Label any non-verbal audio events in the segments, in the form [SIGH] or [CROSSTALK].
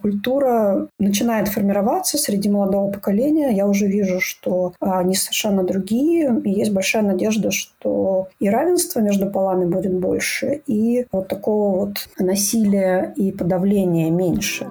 Культура начинает формироваться среди молодого поколения. Я уже вижу, что они совершенно другие. И есть большая надежда, что и равенство между полами будет больше, и вот такого вот насилия и подавления меньше.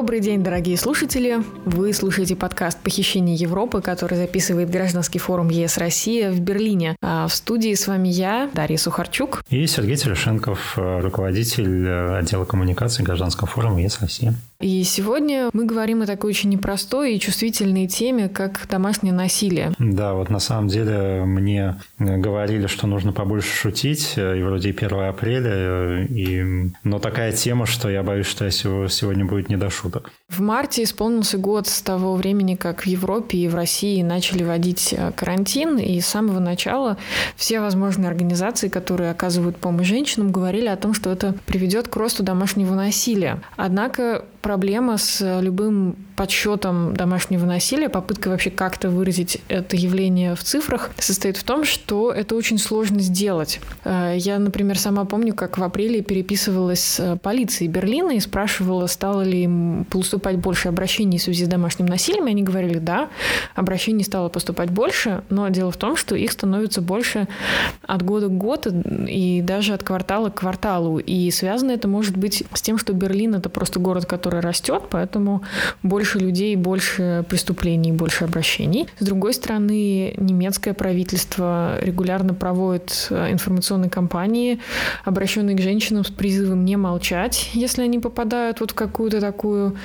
Добрый день, дорогие слушатели! Вы слушаете подкаст «Похищение Европы», который записывает гражданский форум ЕС «Россия» в Берлине. А в студии с вами я, Дарья Сухарчук. И Сергей Терешенков, руководитель отдела коммуникации гражданского форума ЕС «Россия». И сегодня мы говорим о такой очень непростой и чувствительной теме, как домашнее насилие. Да, вот на самом деле мне говорили, что нужно побольше шутить, и вроде и 1 апреля, и... но такая тема, что я боюсь, что я сегодня будет не до шуток. В марте исполнился год с того времени, как в Европе и в России начали вводить э, карантин, и с самого начала все возможные организации, которые оказывают помощь женщинам, говорили о том, что это приведет к росту домашнего насилия. Однако проблема с любым подсчетом домашнего насилия, попыткой вообще как-то выразить это явление в цифрах, состоит в том, что это очень сложно сделать. Э, я, например, сама помню, как в апреле переписывалась с полицией Берлина и спрашивала, стало ли им поступать больше обращений в связи с домашним насилием. И они говорили, да, обращений стало поступать больше, но дело в том, что их становится больше от года к году и даже от квартала к кварталу. И связано это может быть с тем, что Берлин — это просто город, который растет, поэтому больше людей, больше преступлений, больше обращений. С другой стороны, немецкое правительство регулярно проводит э, информационные кампании, обращенные к женщинам с призывом не молчать, если они попадают вот в какую-то такую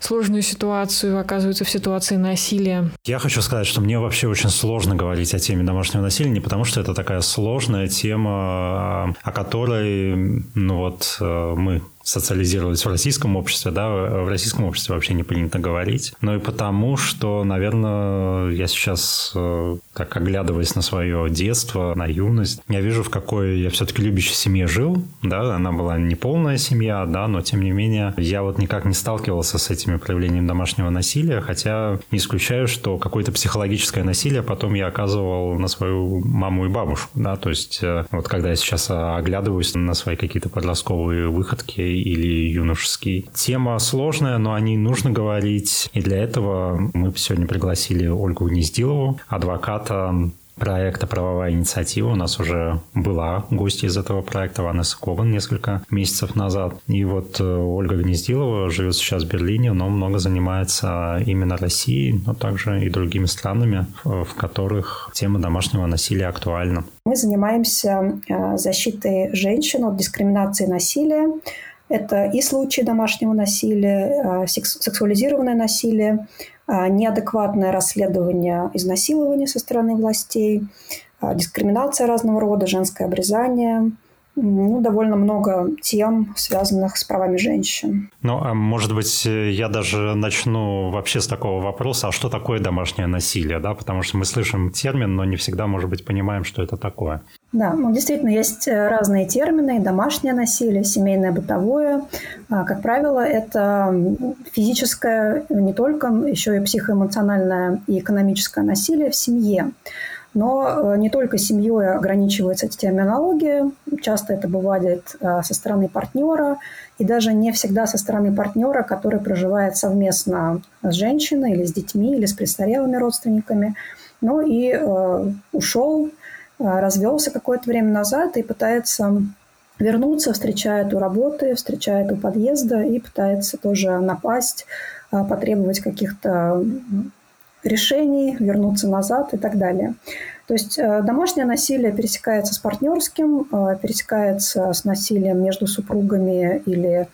сложную ситуацию, оказываются в ситуации насилия. Я хочу сказать, что мне вообще очень сложно говорить о теме домашнего насилия, не потому что это такая сложная тема, а, о которой ну вот э, мы социализировались в российском обществе, да, в российском обществе вообще не принято говорить, но и потому, что, наверное, я сейчас, э, так оглядываясь на свое детство, на юность, я вижу, в какой я все-таки любящей семье жил, да, она была не полная семья, да, но тем не менее я вот никак не сталкивался с этими проявлениями домашнего насилия, хотя не исключаю, что какое-то психологическое насилие потом я оказывал на свою маму и бабушку, да, то есть э, вот когда я сейчас оглядываюсь на свои какие-то подростковые выходки или юношеский. Тема сложная, но о ней нужно говорить. И для этого мы сегодня пригласили Ольгу Гнездилову, адвоката проекта «Правовая инициатива». У нас уже была гостья из этого проекта, Ванесса Коган, несколько месяцев назад. И вот э, Ольга Гнездилова живет сейчас в Берлине, но много занимается именно Россией, но также и другими странами, в которых тема домашнего насилия актуальна. Мы занимаемся э, защитой женщин от дискриминации и насилия, это и случаи домашнего насилия, а, сексуализированное насилие, а, неадекватное расследование изнасилования со стороны властей, а, дискриминация разного рода, женское обрезание – ну, довольно много тем, связанных с правами женщин. Ну, а может быть, я даже начну вообще с такого вопроса, а что такое домашнее насилие, да? Потому что мы слышим термин, но не всегда, может быть, понимаем, что это такое. Да, ну, действительно, есть э, разные термины. Домашнее насилие, семейное, бытовое. А, как правило, это физическое, не только, еще и психоэмоциональное и экономическое насилие в семье. Но э, не только семьей ограничивается терминология. Часто это бывает э, со стороны партнера, и даже не всегда со стороны партнера, который проживает совместно с женщиной или с детьми, или с престарелыми родственниками. Ну и ушел, развелся какое-то время назад и пытается вернуться, встречает у работы, встречает у подъезда и пытается тоже напасть, э, потребовать каких-то решений, вернуться назад и так далее. То есть э, домашнее насилие пересекается с партнерским, э, пересекается с насилием между супругами или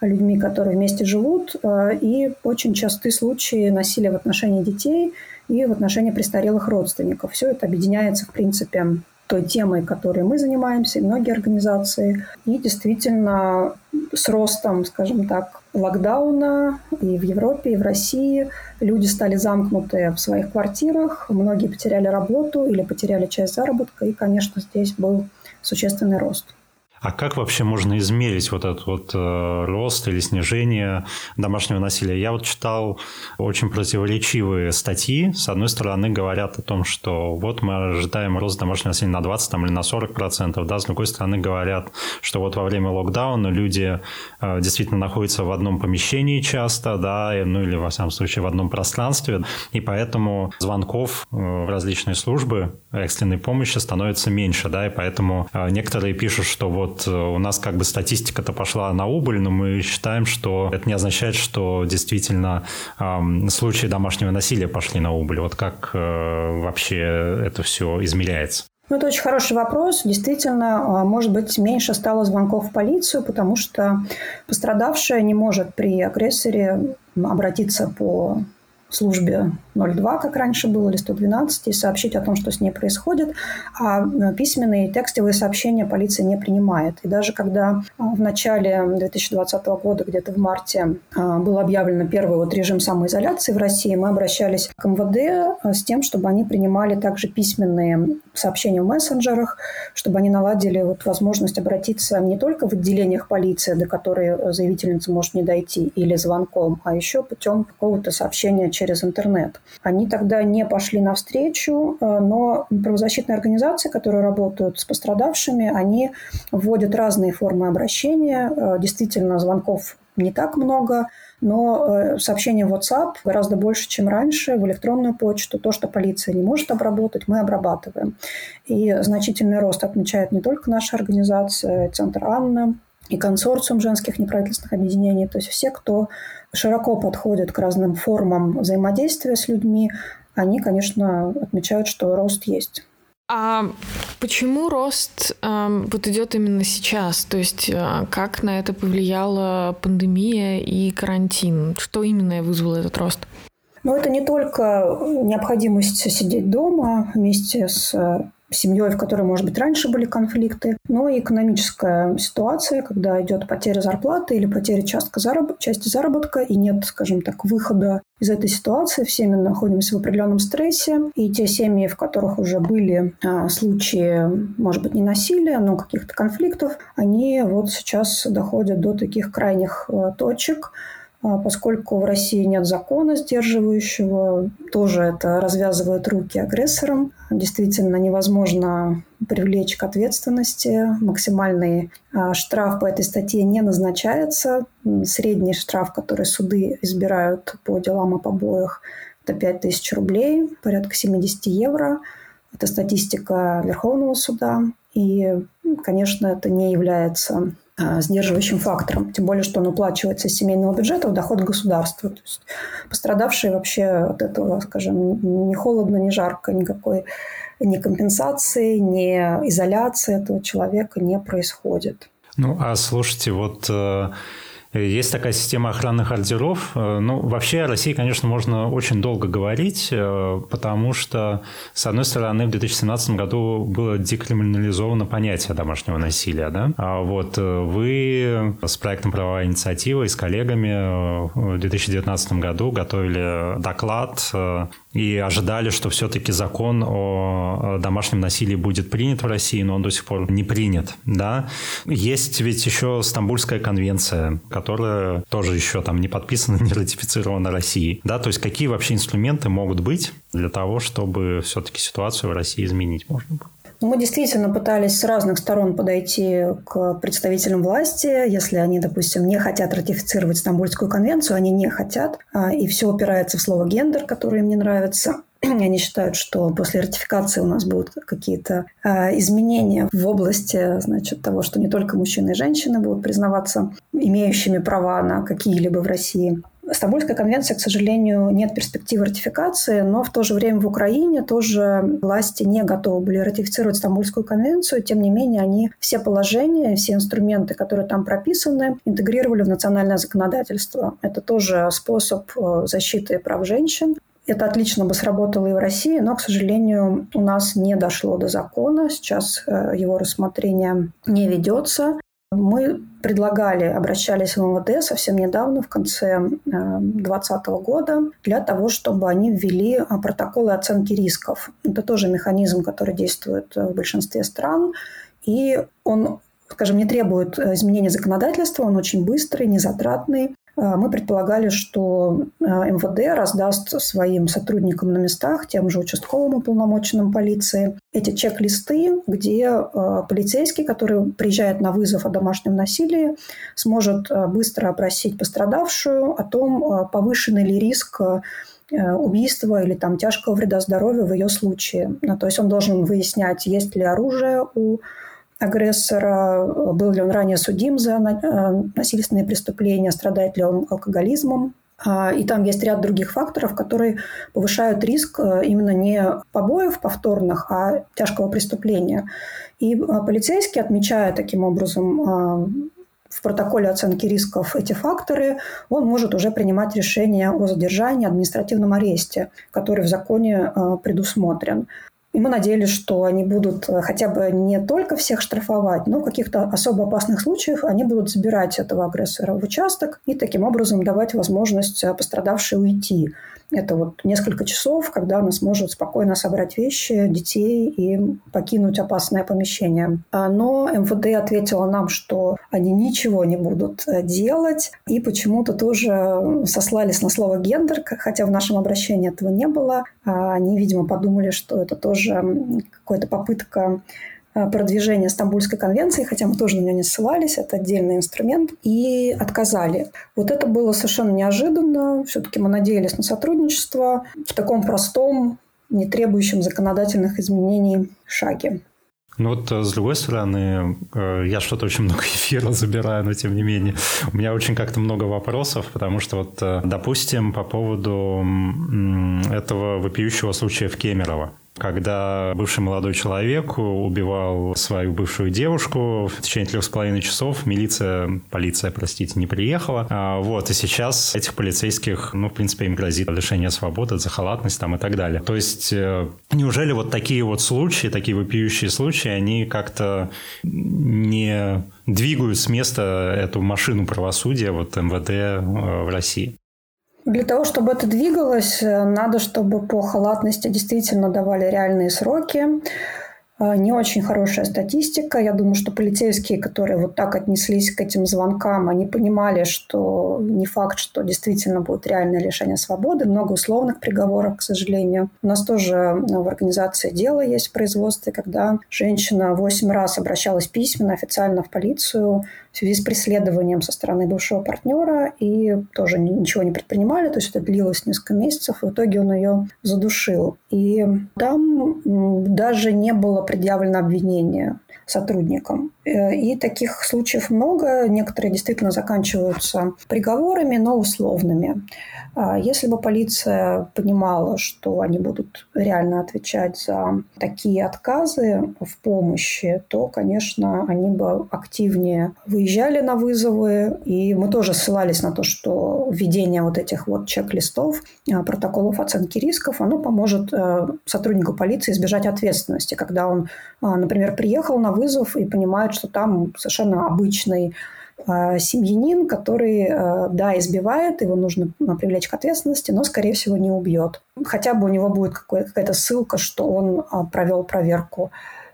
людьми, которые вместе живут, э, и очень частые случаи насилия в отношении детей и в отношении престарелых родственников. Все это объединяется, в принципе, той темой, которой мы занимаемся, и многие организации. И действительно с ростом, скажем так, локдауна и в Европе, и в России люди стали замкнуты в своих квартирах, многие потеряли работу или потеряли часть заработка, и, конечно, здесь был существенный рост. А как вообще можно измерить вот этот вот э, рост или снижение домашнего насилия? Я вот читал очень противоречивые статьи. С одной стороны, говорят о том, что вот мы ожидаем рост домашнего насилия на 20 там, или на 40 процентов. Да? С другой стороны, говорят, что вот во время локдауна люди э, действительно находятся в одном помещении часто, да, ну или, во всяком случае, в одном пространстве, и поэтому звонков э, в различные службы экстренной помощи становится меньше, да, и поэтому э, некоторые пишут, что вот вот э, у нас как бы статистика-то пошла на убыль, но мы считаем, что это не означает, что действительно случаи домашнего насилия пошли на убыль. Вот как э, вообще это все измеряется? Ну, это очень хороший вопрос. Действительно, а, может быть, меньше стало звонков в полицию, потому что пострадавшая не может при агрессоре обратиться по службе 02, как раньше было, или 112, и сообщить о том, что с ней происходит, а э, письменные текстовые сообщения полиция не принимает. И даже когда э, в начале 2020 года, где-то в марте, э, был объявлен первый вот режим самоизоляции в России, мы обращались к МВД с тем, чтобы они принимали также письменные сообщения в мессенджерах, чтобы они наладили вот возможность обратиться не только в отделениях полиции, до которой заявительница может не дойти, или звонком, а еще путем какого-то сообщения через интернет. Они тогда не пошли навстречу, э, но правозащитные организации, которые работают с пострадавшими, они вводят разные формы обращения. Э, действительно, звонков не так много, но э, сообщения в WhatsApp гораздо больше, чем раньше, в электронную почту. То, что полиция не может обработать, мы обрабатываем. И значительный рост отмечает не только наша организация, Центр Анна, и консорциум женских неправительственных объединений, то есть все, кто широко подходит к разным формам взаимодействия с людьми, они, конечно, отмечают, что рост есть. А почему рост э, вот идет именно сейчас? То есть э, как на это повлияла пандемия и карантин? Что именно вызвало этот рост? Ну, это не только необходимость сидеть дома вместе с семьей, в которой, может быть, раньше были конфликты, но и экономическая ситуация, когда идет потеря зарплаты или потеря частка зараб... части заработка, и нет, скажем так, выхода из этой ситуации. Все мы находимся в определенном стрессе, и те семьи, в которых уже были а, случаи, может быть, не насилия, но каких-то конфликтов, они вот сейчас доходят до таких крайних а, точек, поскольку в России нет закона сдерживающего, тоже это развязывает руки агрессорам. Действительно невозможно привлечь к ответственности. Максимальный а, штраф по этой статье не назначается. Средний штраф, который суды избирают по делам о побоях, это 5000 рублей, порядка 70 евро. Это статистика Верховного суда. И, конечно, это не является а, сдерживающим фактором. Тем более, что он уплачивается из семейного бюджета в доход государства. То есть пострадавшие вообще от этого, скажем, не холодно, не жарко, никакой ни компенсации, ни изоляции этого человека не происходит. Ну, а слушайте, вот э, есть такая система охранных ордеров. Э, ну, вообще о России, конечно, можно очень долго говорить, э, потому что, с одной стороны, в 2017 году было декриминализовано понятие домашнего насилия. Да? А вот э, вы с проектом «Правовая инициатива» и с коллегами в 2019 году готовили доклад и ожидали, что все-таки закон о домашнем насилии будет принят в России, но он до сих пор не принят. Да? Есть ведь еще Стамбульская конвенция, которая тоже еще там не подписана, [LAUGHS] не ратифицирована Россией. Да? То есть какие вообще инструменты могут быть для того, чтобы все-таки ситуацию в России изменить можно было? Мы действительно пытались с разных сторон подойти к представителям власти. Если они, допустим, не хотят ратифицировать Стамбульскую конвенцию, они не хотят, а, и все упирается в слово «гендер», которое им не нравится. Они считают, что после ратификации у нас будут какие-то э, изменения в области значит, того, что не только мужчины и женщины будут признаваться имеющими права на какие-либо в России Стамбульская конвенция, к сожалению, нет перспективы ратификации, но в то же время в Украине тоже власти не готовы были ратифицировать Стамбульскую конвенцию. Тем не менее, они все положения, все инструменты, которые там прописаны, интегрировали в национальное законодательство. Это тоже способ э, защиты прав женщин. Это отлично бы сработало и в России, но, к сожалению, у нас не дошло до закона. Сейчас э, его рассмотрение не ведется. Мы предлагали, обращались в МВД совсем недавно, в конце 2020 э, года, для того, чтобы они ввели э, протоколы оценки рисков. Это тоже механизм, который действует в большинстве стран, и он скажем, не требует изменения законодательства, он очень быстрый, незатратный. А, мы предполагали, что а, МВД раздаст своим сотрудникам на местах, тем же участковым уполномоченным полиции, эти чек-листы, где а, полицейский, который приезжает на вызов о домашнем насилии, сможет быстро опросить пострадавшую о том, повышенный ли риск убийства или там тяжкого вреда здоровью в ее случае. Ну, то есть он должен выяснять, есть ли оружие у агрессора, был ли он ранее судим за э, насильственные преступления, страдает ли он алкоголизмом. А, и там есть ряд других факторов, которые повышают риск э, именно не побоев повторных, а тяжкого преступления. И э, полицейский, отмечая таким образом в протоколе оценки рисков эти факторы, он может уже принимать решение о задержании, административном аресте, который в законе предусмотрен. Мы надеялись, что они будут э, хотя бы не только всех штрафовать, но в каких-то особо опасных случаях они будут забирать этого агрессора в участок и таким образом давать возможность э, пострадавшей уйти. Это вот несколько часов, когда она сможет спокойно собрать вещи, детей и покинуть опасное помещение. А, но МВД ответила нам, что они ничего не будут э, делать, и почему-то тоже сослались на слово «гендер», хотя в нашем обращении этого не было. А, они, видимо, подумали, что это тоже какая-то попытка продвижения Стамбульской конвенции, хотя мы тоже на нее не ссылались, это отдельный инструмент, и отказали. Вот это было совершенно неожиданно. Все-таки мы надеялись на сотрудничество в таком простом, не требующем законодательных изменений шаге. Ну вот, э, с другой стороны, э, я что-то очень много [LAUGHS] эфира забираю, но тем не менее, у меня очень как-то много вопросов, потому что вот, допустим, по поводу этого вопиющего случая в Кемерово когда бывший молодой человек убивал свою бывшую девушку в течение трех с половиной часов. Милиция, полиция, простите, не приехала. А, вот, и сейчас этих полицейских, ну, в принципе, им грозит лишение свободы за халатность там и так далее. То есть, э, неужели вот такие вот случаи, такие вопиющие случаи, они как-то не двигают с места эту машину правосудия, вот МВД э, в России? Для того, чтобы это двигалось, э, надо, чтобы по халатности действительно давали реальные сроки. Э, не очень хорошая статистика. Я думаю, что полицейские, которые вот так отнеслись к этим звонкам, они понимали, что не факт, что действительно будет реальное лишение свободы. Много условных приговоров, к сожалению. У нас тоже э, в организации дело есть в производстве, когда женщина восемь раз обращалась письменно, официально в полицию в связи с преследованием со стороны бывшего партнера и тоже ничего не предпринимали, то есть это длилось несколько месяцев, в итоге он ее задушил. И там даже не было предъявлено обвинение сотрудникам. Э, и таких случаев много. Некоторые действительно заканчиваются приговорами, но условными. А если бы полиция понимала, что они будут реально отвечать за такие отказы в помощи, то, конечно, они бы активнее выезжали на вызовы. И мы тоже ссылались на то, что введение вот этих вот чек-листов, а, протоколов оценки рисков, оно поможет э, сотруднику полиции избежать ответственности, когда он, а, например, приехал на вызов и понимает, что там совершенно обычный а, семьянин, который, а, да, избивает, его нужно а, привлечь к ответственности, но, скорее всего, не убьет. Хотя бы у него будет какая-то ссылка, что он провел проверку.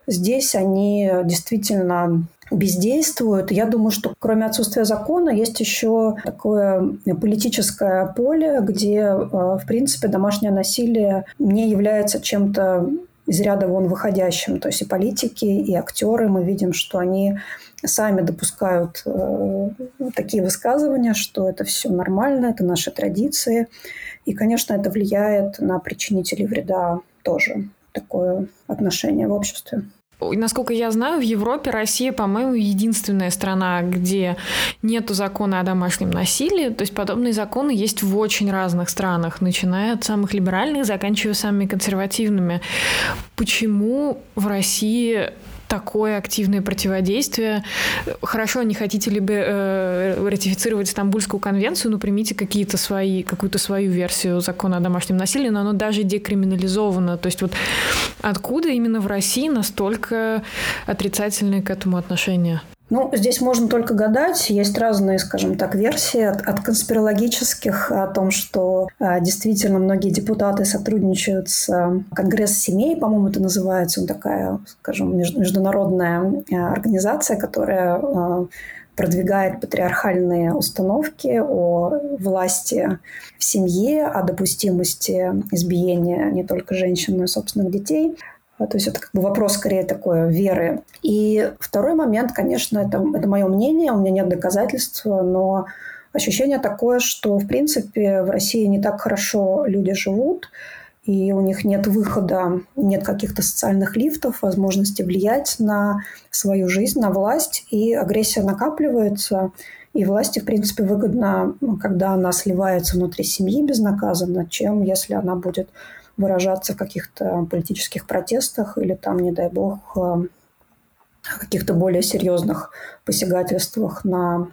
Здесь они действительно бездействуют. Я думаю, что кроме отсутствия закона есть еще такое политическое поле, где, в принципе, домашнее насилие не является чем-то из ряда вон выходящим. То есть и политики, и актеры, мы видим, что они сами допускают э, такие высказывания, что это все нормально, это наши традиции. И, конечно, это влияет на причинителей вреда тоже, такое отношение в обществе. Насколько я знаю, в Европе Россия, по-моему, единственная страна, где нету закона о домашнем насилии. То есть подобные законы есть в очень разных странах, начиная от самых либеральных, заканчивая самыми консервативными. Почему в России такое активное противодействие. Хорошо, не хотите ли бы э, ратифицировать Стамбульскую конвенцию, но примите какие-то свои, какую-то свою версию закона о домашнем насилии, но оно даже декриминализовано. То есть вот откуда именно в России настолько отрицательное к этому отношение? Ну, здесь можно только гадать. Есть разные, скажем так, версии от, от конспирологических о том, что а, действительно многие депутаты сотрудничают с а, Конгресс семей, по-моему, это называется, он такая, скажем, международная а, организация, которая а, продвигает патриархальные установки о власти в семье, о допустимости избиения не только женщин, но и собственных детей. А, то есть это как бы вопрос скорее такой веры. И второй момент, конечно, это, это мое мнение, у меня нет доказательств, но ощущение такое, что, в принципе, в России не так хорошо люди живут, и у них нет выхода, нет каких-то социальных лифтов, возможности влиять на свою жизнь, на власть, и агрессия накапливается, и власти, в принципе, выгодно, когда она сливается внутри семьи безнаказанно, чем если она будет выражаться в каких-то политических протестах или там, не дай бог, э, каких-то более серьезных посягательствах на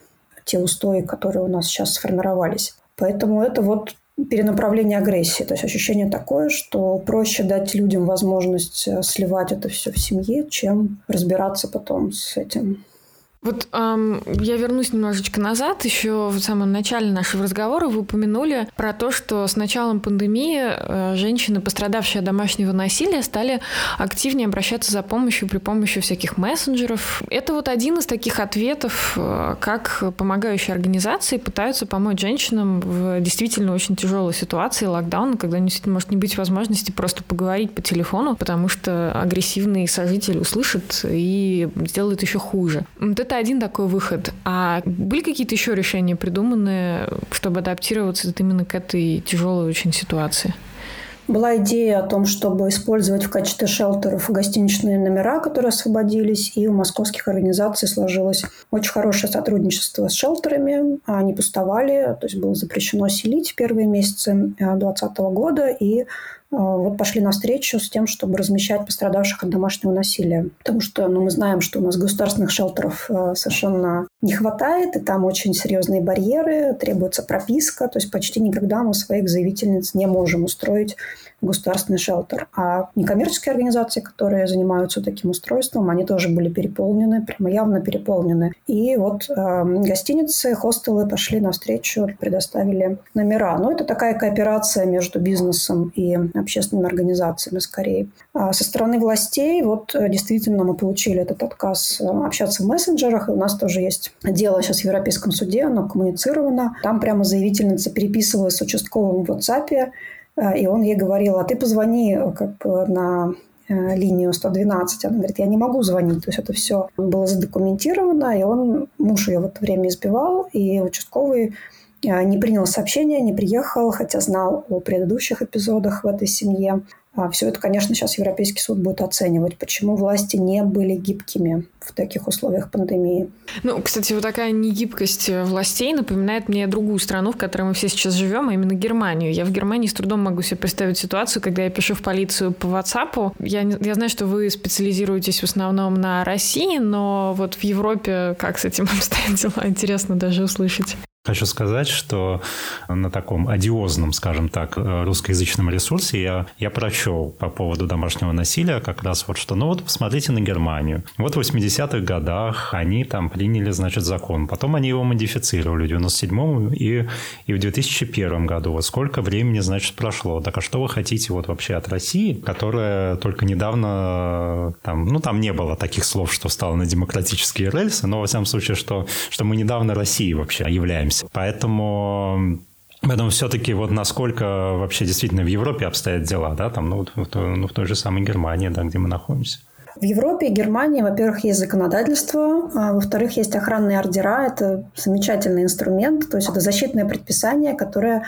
те устои, которые у нас сейчас сформировались. Поэтому это вот перенаправление агрессии. То есть ощущение такое, что проще дать людям возможность э, сливать это все в семье, чем разбираться потом с этим вот эм, я вернусь немножечко назад. Еще в самом начале нашего разговора вы упомянули про то, что с началом пандемии э, женщины, пострадавшие от домашнего насилия, стали активнее обращаться за помощью при помощи всяких мессенджеров. Это вот один из таких ответов, э, как помогающие организации пытаются помочь женщинам в действительно очень тяжелой ситуации локдауна, когда действительно может не быть возможности просто поговорить по телефону, потому что агрессивный сожитель услышит и сделает еще хуже. Вот это это один такой выход. А были какие-то еще решения придуманы, чтобы адаптироваться именно к этой тяжелой очень ситуации? Была идея о том, чтобы использовать в качестве шелтеров гостиничные номера, которые освободились, и у московских организаций сложилось очень хорошее сотрудничество с шелтерами. Они пустовали, то есть было запрещено селить в первые месяцы 2020 года, и вот пошли навстречу с тем, чтобы размещать пострадавших от домашнего насилия. Потому что ну, мы знаем, что у нас государственных шелтеров а, совершенно не хватает, и там очень серьезные барьеры, требуется прописка, то есть почти никогда мы своих заявительниц не можем устроить государственный шелтер. А некоммерческие организации, которые занимаются таким устройством, они тоже были переполнены, прямо явно переполнены. И вот э, гостиницы, хостелы пошли навстречу, предоставили номера. Но это такая кооперация между бизнесом и общественными организациями скорее. А со стороны властей вот э, действительно мы получили этот отказ э, общаться в мессенджерах. И у нас тоже есть дело сейчас в Европейском суде, оно коммуницировано. Там прямо заявительница переписывалась с участковым в WhatsApp, и он ей говорил, а ты позвони э, как бы на э, линию 112. Она говорит, я не могу звонить. То есть это все было задокументировано, и он, муж ее в это время избивал, и участковый не принял сообщение, не приехал, хотя знал о предыдущих эпизодах в этой семье. А все это, конечно, сейчас Европейский суд будет оценивать, почему власти не были гибкими в таких условиях пандемии. Ну, кстати, вот такая негибкость властей напоминает мне другую страну, в которой мы все сейчас живем, а именно Германию. Я в Германии с трудом могу себе представить ситуацию, когда я пишу в полицию по WhatsApp. Я, я знаю, что вы специализируетесь в основном на России, но вот в Европе как с этим обстоят дела, интересно даже услышать. Хочу сказать, что на таком одиозном, скажем так, русскоязычном ресурсе я, я прочел по поводу домашнего насилия как раз вот что, ну вот посмотрите на Германию. Вот в 80-х годах они там приняли, значит, закон. Потом они его модифицировали в 97-м и, и в 2001 году. Вот сколько времени, значит, прошло. Так а что вы хотите вот вообще от России, которая только недавно там, ну там не было таких слов, что стало на демократические рельсы, но во всяком случае, что, что мы недавно Россией вообще являемся занимаемся. Поэтому Поэтому все-таки вот насколько вообще действительно в Европе обстоят дела, да, там, ну, в, ну, в той же самой Германии, да, где мы находимся. В Европе и Германии, во-первых, есть законодательство, а во-вторых, есть охранные ордера. Это замечательный инструмент, то есть это защитное предписание, которое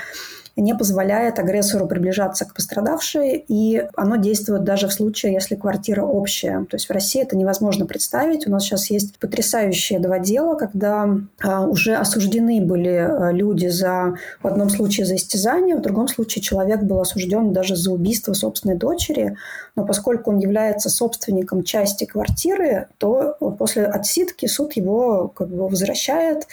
не позволяет агрессору приближаться к пострадавшей, и оно действует даже в случае, если квартира общая. То есть в России это невозможно представить. У нас сейчас есть потрясающие два дела, когда а, уже осуждены были а, люди за, в одном случае за истязание, в другом случае человек был осужден даже за убийство собственной дочери, но поскольку он является собственником части квартиры, то после отсидки суд его как бы возвращает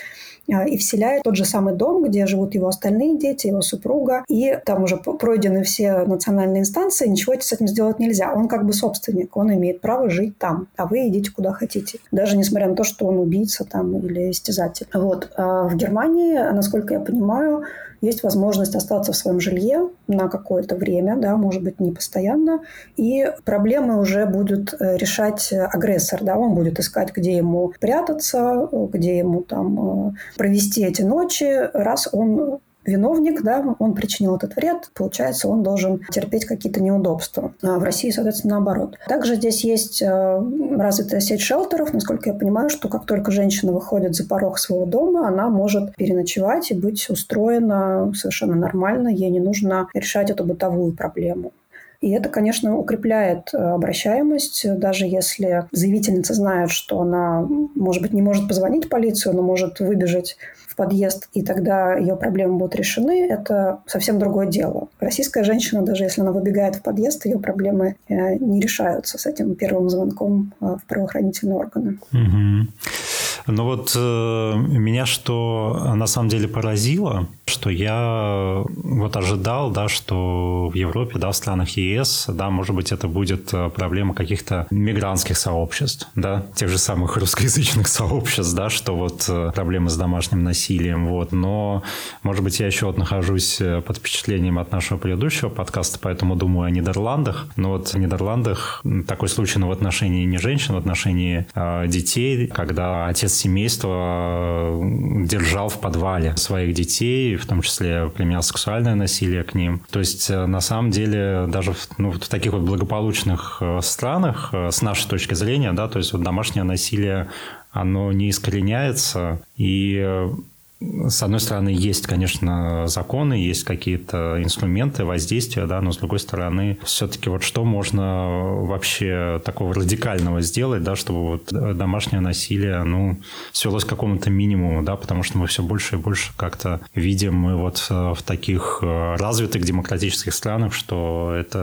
а, и вселяет в тот же самый дом, где живут его остальные дети, его супруг, супруга, и там уже пройдены все национальные инстанции, ничего с этим сделать нельзя. Он как бы собственник, он имеет право жить там, а вы идите куда хотите. Даже несмотря на то, что он убийца там или истязатель. Вот. А в Германии, насколько я понимаю, есть возможность остаться в своем жилье на какое-то время, да, может быть, не постоянно, и проблемы уже будет э, решать агрессор, да, он будет искать, где ему прятаться, где ему там э, провести эти ночи, раз он виновник, да, он причинил этот вред, получается, он должен терпеть какие-то неудобства. А в России, соответственно, наоборот. Также здесь есть э, развитая сеть шелтеров. Насколько я понимаю, что как только женщина выходит за порог своего дома, она может переночевать и быть устроена совершенно нормально. Ей не нужно решать эту бытовую проблему. И это, конечно, укрепляет э, обращаемость, даже если заявительница знает, что она, может быть, не может позвонить в полицию, но может выбежать в подъезд, и тогда ее проблемы будут решены, это совсем другое дело. Российская женщина, даже если она выбегает в подъезд, ее проблемы э, не решаются с этим первым звонком э, в правоохранительные органы. Угу. Ну вот э, меня что на самом деле поразило, что я вот ожидал, да, что в Европе, да, в странах ЕС, да, может быть, это будет э, проблема каких-то мигрантских сообществ, да, тех же самых русскоязычных сообществ, да, что вот э, проблемы с домашним насилием, вот. Но, может быть, я еще вот нахожусь э, под впечатлением от нашего предыдущего подкаста, поэтому думаю о Нидерландах. Но вот в Нидерландах такой случай, но в отношении не женщин, в отношении э, детей, когда отец отец семейства э, держал в подвале своих детей, в том числе применял сексуальное насилие к ним. То есть, э, на самом деле, даже в, ну, в таких вот благополучных э, странах, с нашей точки зрения, да, то есть вот домашнее насилие оно не искореняется, и с одной стороны, есть, конечно, законы, есть какие-то инструменты воздействия, да, но с другой стороны, все-таки вот что можно вообще такого радикального сделать, да, чтобы вот домашнее насилие, ну, свелось к какому-то минимуму, да, потому что мы все больше и больше как-то видим мы вот э, в таких э, развитых демократических странах, что это,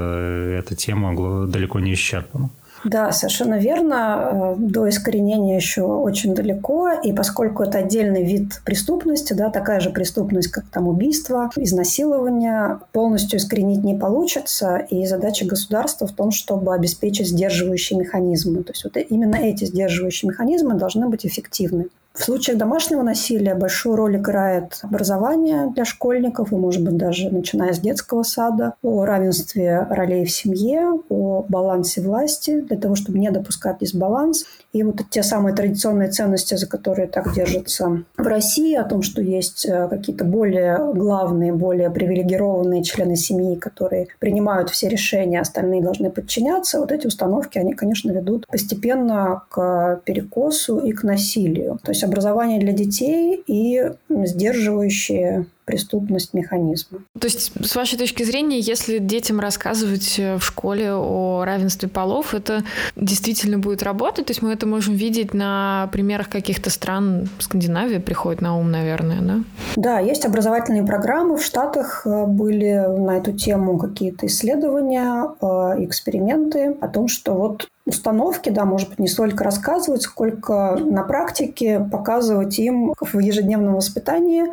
эта тема далеко не исчерпана. Да, совершенно верно. Э, до искоренения еще очень далеко, и поскольку это отдельный вид преступности, да, такая же преступность, как там убийство, изнасилование, полностью искоренить не получится, и задача государства в том, чтобы обеспечить сдерживающие механизмы. То есть вот именно эти сдерживающие механизмы должны быть эффективны. В случаях домашнего насилия большую роль играет образование для школьников, и, может быть, даже начиная с детского сада, о равенстве ролей в семье, о балансе власти, для того, чтобы не допускать дисбаланс. И вот те самые традиционные ценности, за которые так держатся в России, о том, что есть э, какие-то более главные, более привилегированные члены семьи, которые принимают все решения, остальные должны подчиняться, вот эти установки, они, конечно, ведут постепенно к перекосу и к насилию. То есть образование для детей и сдерживающие преступность механизма. То есть, с вашей точки зрения, если детям рассказывать э, в школе о равенстве полов, это действительно будет работать? То есть мы это можем видеть на примерах каких-то стран, Скандинавии приходит на ум, наверное, да? Да, есть образовательные программы. В Штатах э, были на эту тему какие-то исследования, э, эксперименты о том, что вот установки, да, может быть, не столько рассказывать, сколько на практике показывать им в ежедневном воспитании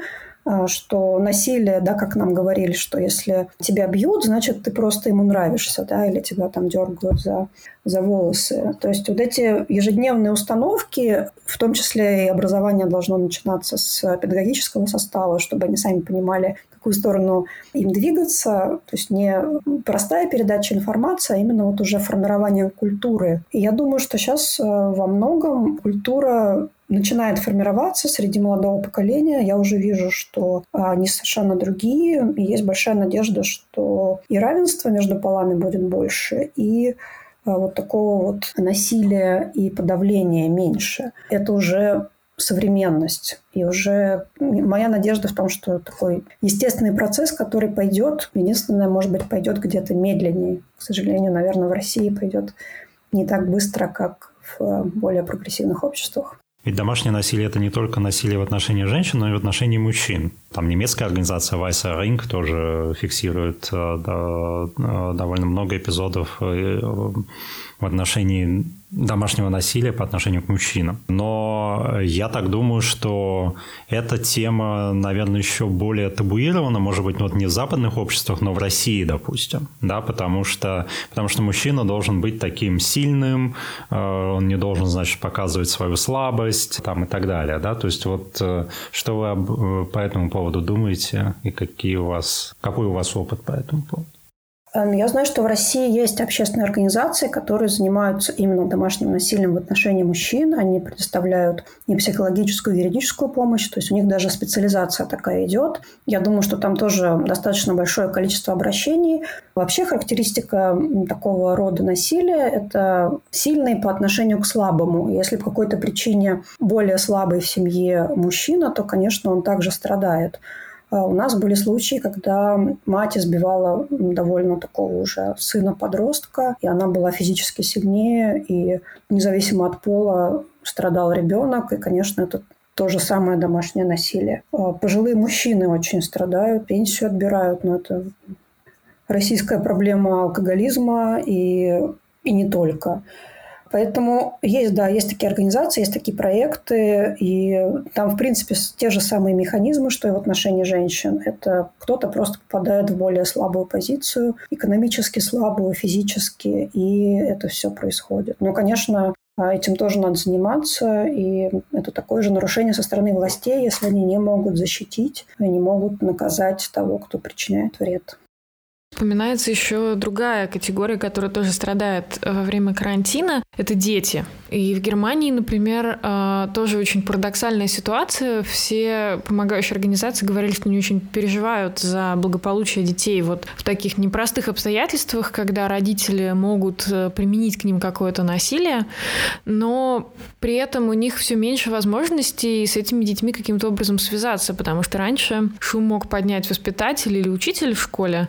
что насилие, да, как нам говорили, что если тебя бьют, значит, ты просто ему нравишься, да, или тебя там дергают за, за волосы. То есть вот эти ежедневные установки, в том числе и образование должно начинаться с педагогического состава, чтобы они сами понимали, какую сторону им двигаться. То есть не простая передача информации, а именно вот уже формирование культуры. И я думаю, что сейчас э, во многом культура начинает формироваться среди молодого поколения. Я уже вижу, что они совершенно другие. И есть большая надежда, что и равенство между полами будет больше, и а, вот такого вот насилия и подавления меньше. Это уже современность. И уже моя надежда в том, что такой естественный процесс, который пойдет, единственное, может быть, пойдет где-то медленнее. К сожалению, наверное, в России пойдет не так быстро, как в более прогрессивных обществах. Ведь домашнее насилие – это не только насилие в отношении женщин, но и в отношении мужчин. Там немецкая организация Weißer Ring тоже фиксирует э, да, э, довольно много эпизодов э, в отношении домашнего насилия по отношению к мужчинам. Но я так думаю, что эта тема, наверное, еще более табуирована, может быть, вот не в западных обществах, но в России, допустим, да, потому что, потому что мужчина должен быть таким сильным, э, он не должен, значит, показывать свою слабость там, и так далее, да, то есть вот э, что вы по этому поводу думаете и какие у вас, какой у вас опыт по этому поводу? Эм, я знаю, что в России есть общественные организации, которые занимаются именно домашним насилием в отношении мужчин. Они предоставляют не психологическую, юридическую помощь, то есть у них даже специализация такая идет. Я думаю, что там тоже достаточно большое количество обращений. Вообще характеристика такого рода насилия – это сильный по отношению к слабому. Если по какой-то причине более слабый в семье мужчина, то, конечно, он также страдает. А у нас были случаи, когда мать избивала довольно такого уже сына-подростка, и она была физически сильнее, и независимо от пола страдал ребенок, и, конечно, это то же самое домашнее насилие. А пожилые мужчины очень страдают, пенсию отбирают, но это российская проблема алкоголизма и, и не только. Поэтому есть, да, есть такие организации, есть такие проекты, и там, в принципе, те же самые механизмы, что и в отношении женщин. Это кто-то просто попадает в более слабую позицию, экономически слабую, физически, и это все происходит. Но, конечно, Этим тоже надо заниматься, и это такое же нарушение со стороны властей, если они не могут защитить, не могут наказать того, кто причиняет вред. Упоминается еще другая категория, которая тоже страдает э, во время карантина. Это дети. И в Германии, например, э, тоже очень парадоксальная ситуация. Все помогающие организации говорили, что не очень переживают за благополучие детей вот в таких непростых обстоятельствах, когда родители могут э, применить к ним какое-то насилие, но при этом у них все меньше возможностей с этими детьми каким-то образом связаться, потому что раньше шум мог поднять воспитатель или учитель в школе,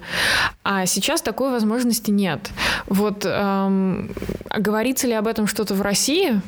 а сейчас такой возможности нет. Вот эм, говорится ли об этом что-то в России?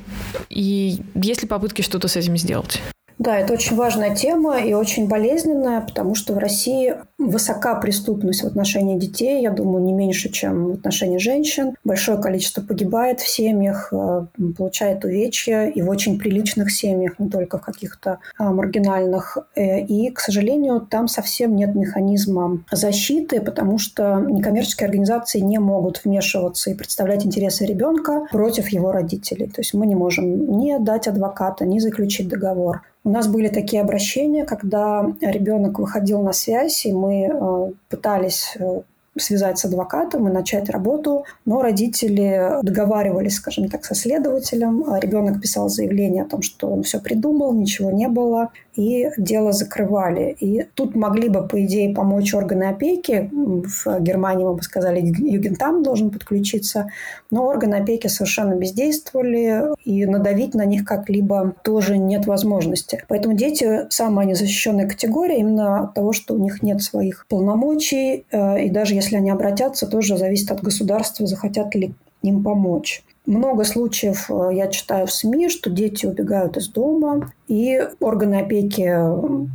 И есть ли попытки что-то с этим сделать? Да, это очень важная тема и очень болезненная, потому что в России высока преступность в отношении детей, я думаю, не меньше, чем в отношении женщин. Большое количество погибает в семьях, э, получает увечья и в очень приличных семьях, не только в каких-то а, маргинальных. Э, и, к сожалению, там совсем нет механизма защиты, потому что некоммерческие организации не могут вмешиваться и представлять интересы ребенка против его родителей. То есть мы не можем ни дать адвоката, ни заключить договор. У нас были такие обращения, когда ребенок выходил на связь, и мы э, пытались э, связать с адвокатом и начать работу, но родители договаривались, скажем так, со следователем. Ребенок писал заявление о том, что он все придумал, ничего не было, и дело закрывали. И тут могли бы, по идее, помочь органы опеки. В Германии, мы бы сказали, Югентам должен подключиться, но органы опеки совершенно бездействовали, и надавить на них как-либо тоже нет возможности. Поэтому дети – самая незащищенная категория именно от того, что у них нет своих полномочий, э, и даже если они обратятся, тоже зависит от государства, захотят ли им помочь. Много случаев э, я читаю в СМИ, что дети убегают из дома, и органы опеки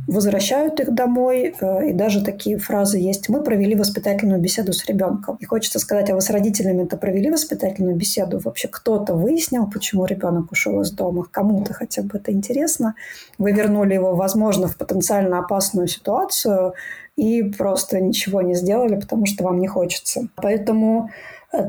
возвращают их домой. Э, и даже такие фразы есть. Мы провели воспитательную беседу с ребенком. И хочется сказать, а вы с родителями это провели воспитательную беседу? Вообще кто-то выяснил, почему ребенок ушел из дома? Кому-то хотя бы это интересно. Вы вернули его, возможно, в потенциально опасную ситуацию и просто ничего не сделали, потому что вам не хочется. Поэтому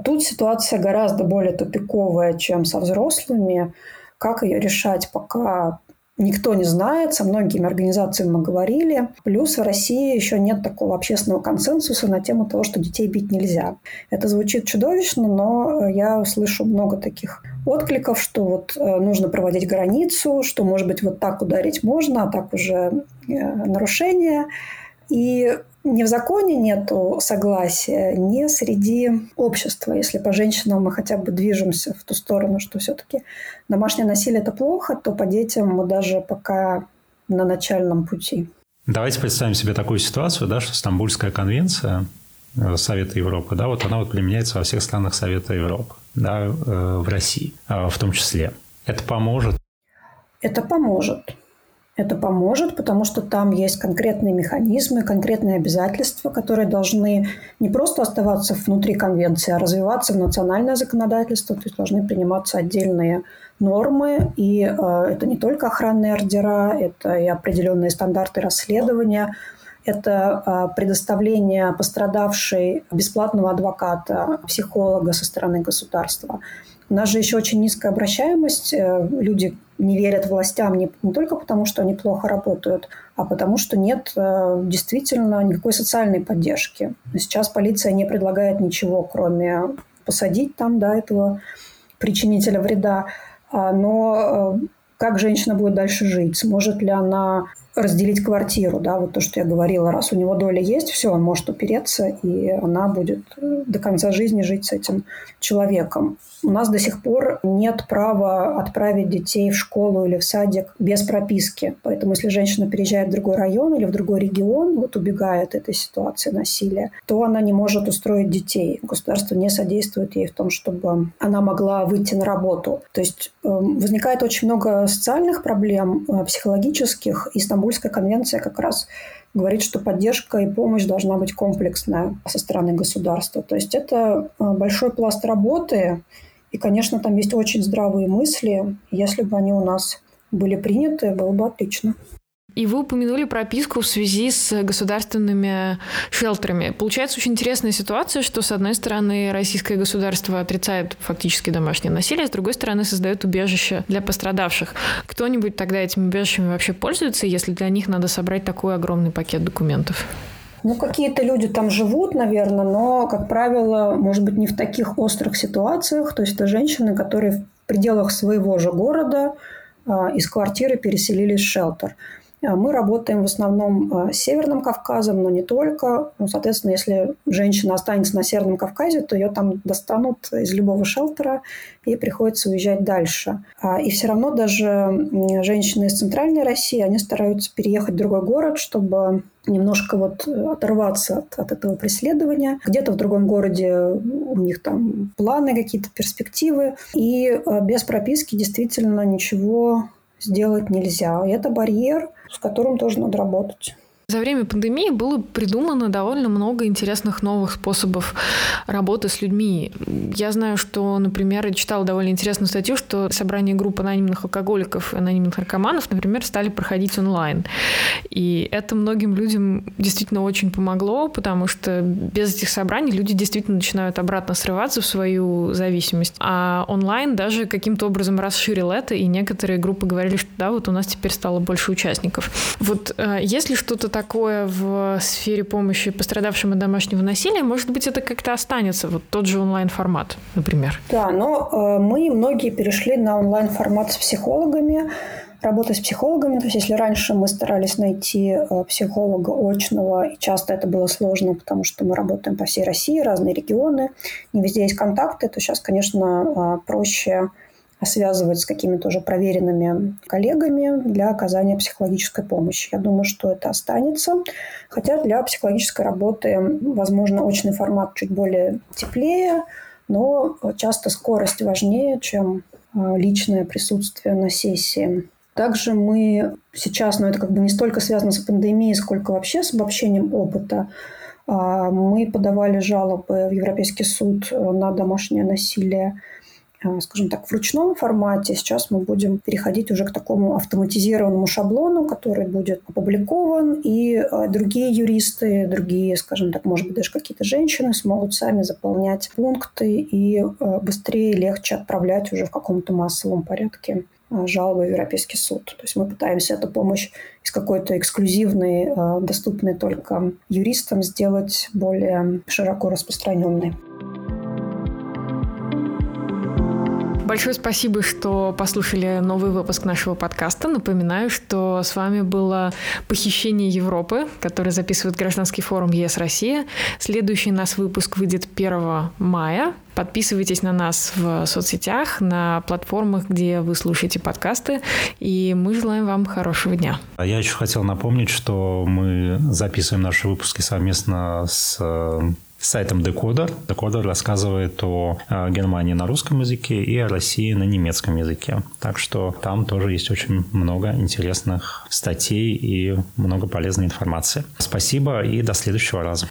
Тут ситуация гораздо более тупиковая, чем со взрослыми. Как ее решать, пока никто не знает, со многими организациями мы говорили. Плюс в России еще нет такого общественного консенсуса на тему того, что детей бить нельзя. Это звучит чудовищно, но я слышу много таких откликов, что вот э, нужно проводить границу, что, может быть, вот так ударить можно, а так уже э, нарушение. И ни в законе нет согласия, ни среди общества. Если по женщинам мы хотя бы движемся в ту сторону, что все-таки домашнее насилие – это плохо, то по детям мы даже пока на начальном пути. Давайте представим себе такую ситуацию, да, что Стамбульская конвенция э, Совета Европы, да, вот она вот применяется во всех странах Совета Европы, да, э, в России э, в том числе. Это поможет? Это поможет. Это поможет, потому что там есть конкретные механизмы, конкретные обязательства, которые должны не просто оставаться внутри конвенции, а развиваться в национальное законодательство, то есть должны приниматься отдельные нормы, и э, это не только охранные ордера, это и определенные стандарты расследования, это э, предоставление пострадавшей бесплатного адвоката, психолога со стороны государства. У нас же еще очень низкая обращаемость. Э, люди не верят властям не, не только потому, что они плохо работают, а потому что нет э, действительно никакой социальной поддержки. Сейчас полиция не предлагает ничего, кроме посадить там да, этого причинителя вреда. А, но э, как женщина будет дальше жить? Сможет ли она разделить квартиру, да, вот то, что я говорила, раз у него доля есть, все, он может упереться, и она будет до конца жизни жить с этим человеком. У нас до сих пор нет права отправить детей в школу или в садик без прописки. Поэтому если женщина переезжает в другой район или в другой регион, вот убегает этой ситуации насилия, то она не может устроить детей. Государство не содействует ей в том, чтобы она могла выйти на работу. То есть э, возникает очень много социальных проблем, э, психологических. И Стамбульская конвенция как раз говорит, что поддержка и помощь должна быть комплексная со стороны государства. То есть это э, большой пласт работы, и, конечно, там есть очень здравые мысли. Если бы они у нас были приняты, было бы отлично. И вы упомянули прописку в связи с государственными шелтерами. Получается очень интересная ситуация, что, с одной стороны, российское государство отрицает фактически домашнее насилие, с другой стороны, создает убежище для пострадавших. Кто-нибудь тогда этими убежищами вообще пользуется, если для них надо собрать такой огромный пакет документов? Ну, какие-то люди там живут, наверное, но, как правило, может быть, не в таких острых ситуациях. То есть это женщины, которые в пределах своего же города а, из квартиры переселились в шелтер. А, мы работаем в основном с Северным Кавказом, но не только. Ну, соответственно, если женщина останется на Северном Кавказе, то ее там достанут из любого шелтера и приходится уезжать дальше. А, и все равно даже женщины из Центральной России, они стараются переехать в другой город, чтобы немножко вот оторваться от, от этого преследования. Где-то в другом городе у них там планы какие-то, перспективы. И без прописки действительно ничего сделать нельзя. И это барьер, с которым тоже надо работать. За время пандемии было придумано довольно много интересных новых способов работы с людьми. Я знаю, что, например, я читала довольно интересную статью, что собрание групп анонимных алкоголиков и анонимных наркоманов, например, стали проходить онлайн. И это многим людям действительно очень помогло, потому что без этих собраний люди действительно начинают обратно срываться в свою зависимость. А онлайн даже каким-то образом расширил это, и некоторые группы говорили, что да, вот у нас теперь стало больше участников. Вот э, если что-то такое в сфере помощи пострадавшим от домашнего насилия, может быть, это как-то останется, вот тот же онлайн-формат, например. Да, но э, мы многие перешли на онлайн-формат с психологами, работа с психологами. То есть если раньше мы старались найти э, психолога очного, и часто это было сложно, потому что мы работаем по всей России, разные регионы, не везде есть контакты, то сейчас, конечно, э, проще связывать с какими-то уже проверенными коллегами для оказания психологической помощи. Я думаю, что это останется. Хотя для психологической работы, возможно, очный формат чуть более теплее, но часто скорость важнее, чем а, личное присутствие на сессии. Также мы сейчас, но это как бы не столько связано с пандемией, сколько вообще с обобщением опыта, а, мы подавали жалобы в Европейский суд на домашнее насилие Э, скажем так, в ручном формате. Сейчас мы будем переходить уже к такому автоматизированному шаблону, который будет опубликован, и э, другие юристы, другие, скажем так, может быть, даже какие-то женщины смогут сами заполнять пункты и э, быстрее легче отправлять уже в каком-то массовом порядке жалобы в Европейский суд. То есть мы пытаемся эту помощь из какой-то эксклюзивной, доступной только юристам, сделать более широко распространенной. Большое спасибо, что послушали новый выпуск нашего подкаста. Напоминаю, что с вами было «Похищение Европы», который записывает Гражданский форум ЕС Россия. Следующий нас выпуск выйдет 1 мая. Подписывайтесь на нас в соцсетях, на платформах, где вы слушаете подкасты. И мы желаем вам хорошего дня. А я еще хотел напомнить, что мы записываем наши выпуски совместно с э, сайтом Декодер. Декодер рассказывает о Германии на русском языке и о России на немецком языке. Так что там тоже есть очень много интересных статей и много полезной информации. Спасибо и до следующего раза.